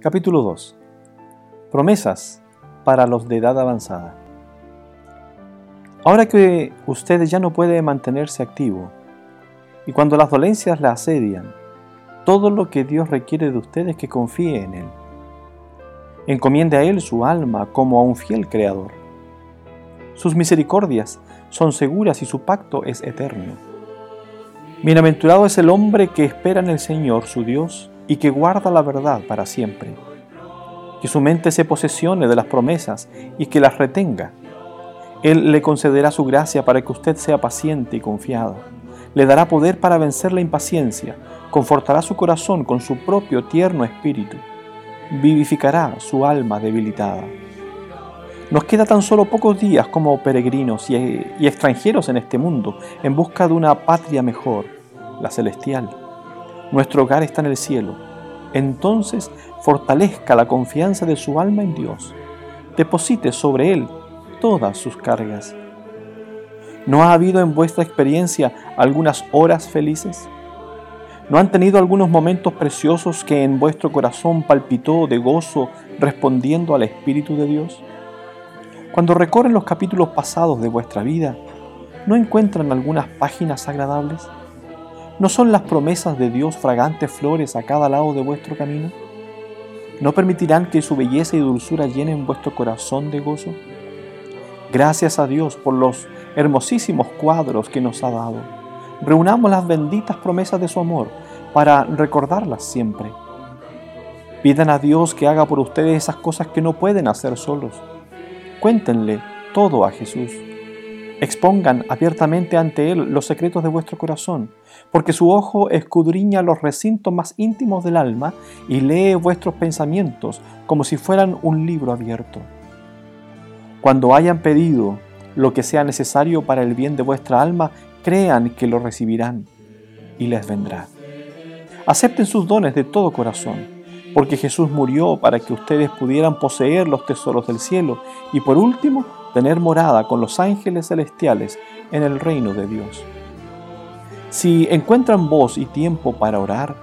Capítulo 2. Promesas para los de edad avanzada. Ahora que usted ya no puede mantenerse activo, y cuando las dolencias la asedian, todo lo que Dios requiere de usted es que confíe en Él. Encomiende a Él su alma como a un fiel Creador. Sus misericordias son seguras y su pacto es eterno. Bienaventurado es el hombre que espera en el Señor su Dios y que guarda la verdad para siempre. Que su mente se posesione de las promesas y que las retenga. Él le concederá su gracia para que usted sea paciente y confiado. Le dará poder para vencer la impaciencia, confortará su corazón con su propio tierno espíritu, vivificará su alma debilitada. Nos queda tan solo pocos días como peregrinos y, extranjeros en este mundo, en busca de una patria mejor, la celestial. Nuestro hogar está en el cielo. Entonces fortalezca la confianza de su alma en Dios. Deposite sobre Él todas sus cargas. ¿No ha habido en vuestra experiencia algunas horas felices? ¿No han tenido algunos momentos preciosos que en vuestro corazón palpitó de gozo respondiendo al Espíritu de Dios? Cuando recorren los capítulos pasados de vuestra vida, ¿no encuentran algunas páginas agradables? ¿No son las promesas de Dios fragantes flores a cada lado de vuestro camino? ¿No permitirán que su belleza y dulzura llenen vuestro corazón de gozo? Gracias a Dios por los hermosísimos cuadros que nos ha dado. Reunamos las benditas promesas de su amor para recordarlas siempre. Pidan a Dios que haga por ustedes esas cosas que no pueden hacer solos. Cuéntenle todo a Jesús. Expongan abiertamente ante Él los secretos de vuestro corazón, porque su ojo escudriña los recintos más íntimos del alma y lee vuestros pensamientos como si fueran un libro abierto. Cuando hayan pedido lo que sea necesario para el bien de vuestra alma, crean que lo recibirán y les vendrá. Acepten sus dones de todo corazón, porque Jesús murió para que ustedes pudieran poseer los tesoros del cielo y por último tener morada con los ángeles celestiales en el reino de Dios. Si encuentran voz y tiempo para orar,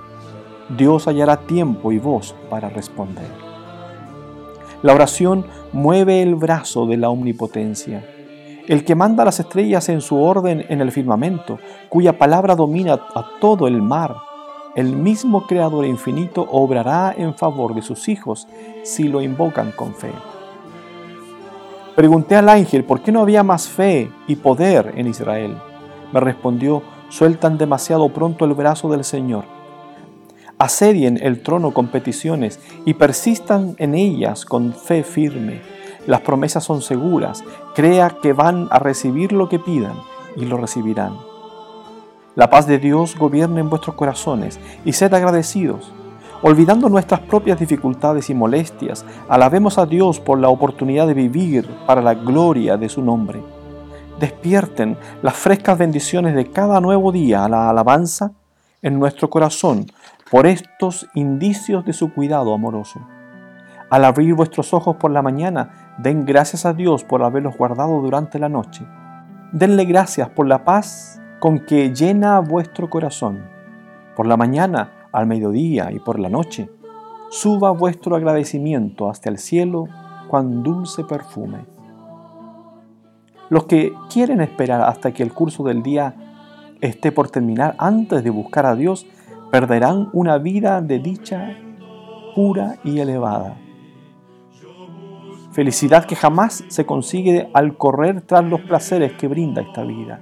Dios hallará tiempo y voz para responder. La oración mueve el brazo de la omnipotencia, el que manda las estrellas en su orden en el firmamento, cuya palabra domina a todo el mar. El mismo Creador infinito obrará en favor de sus hijos si lo invocan con fe. Pregunté al ángel por qué no había más fe y poder en Israel. Me respondió, sueltan demasiado pronto el brazo del Señor. Asedien el trono con peticiones y persistan en ellas con fe firme. Las promesas son seguras. Crea que van a recibir lo que pidan y lo recibirán. La paz de Dios gobierne en vuestros corazones y sed agradecidos. Olvidando nuestras propias dificultades y molestias, alabemos a Dios por la oportunidad de vivir para la gloria de su nombre. Despierten las frescas bendiciones de cada nuevo día a la alabanza en nuestro corazón por estos indicios de su cuidado amoroso. Al abrir vuestros ojos por la mañana, den gracias a Dios por haberlos guardado durante la noche. Denle gracias por la paz con que llena vuestro corazón. Por la mañana, al mediodía y por la noche, suba vuestro agradecimiento hasta el cielo cuán dulce perfume. Los que quieren esperar hasta que el curso del día esté por terminar antes de buscar a Dios, perderán una vida de dicha pura y elevada. Felicidad que jamás se consigue al correr tras los placeres que brinda esta vida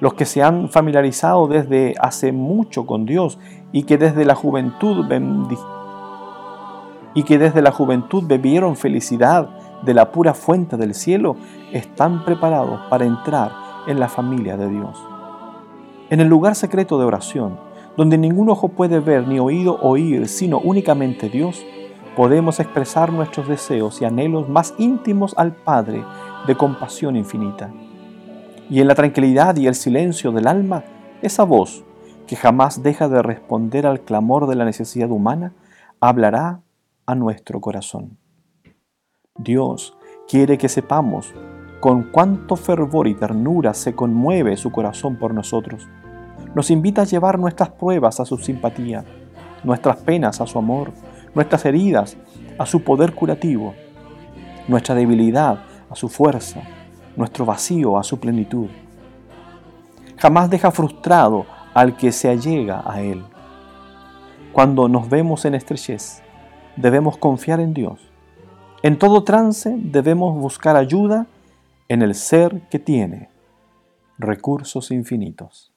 los que se han familiarizado desde hace mucho con Dios y que desde la juventud y que desde la juventud bebieron felicidad de la pura fuente del cielo, están preparados para entrar en la familia de Dios. En el lugar secreto de oración, donde ningún ojo puede ver ni oído oír, sino únicamente Dios, podemos expresar nuestros deseos y anhelos más íntimos al Padre de compasión infinita y en la tranquilidad y el silencio del alma, esa voz que jamás deja de responder al clamor de la necesidad humana, hablará a nuestro corazón. Dios quiere que sepamos con cuánto fervor y ternura se conmueve su corazón por nosotros. Nos invita a llevar nuestras pruebas a su simpatía, nuestras penas a su amor, nuestras heridas a su poder curativo, nuestra debilidad a su fuerza, nuestro vacío a su plenitud. Jamás deja frustrado al que se allega a Él. Cuando nos vemos en estrechez, debemos confiar en Dios. En todo trance debemos buscar ayuda en el ser que tiene recursos infinitos.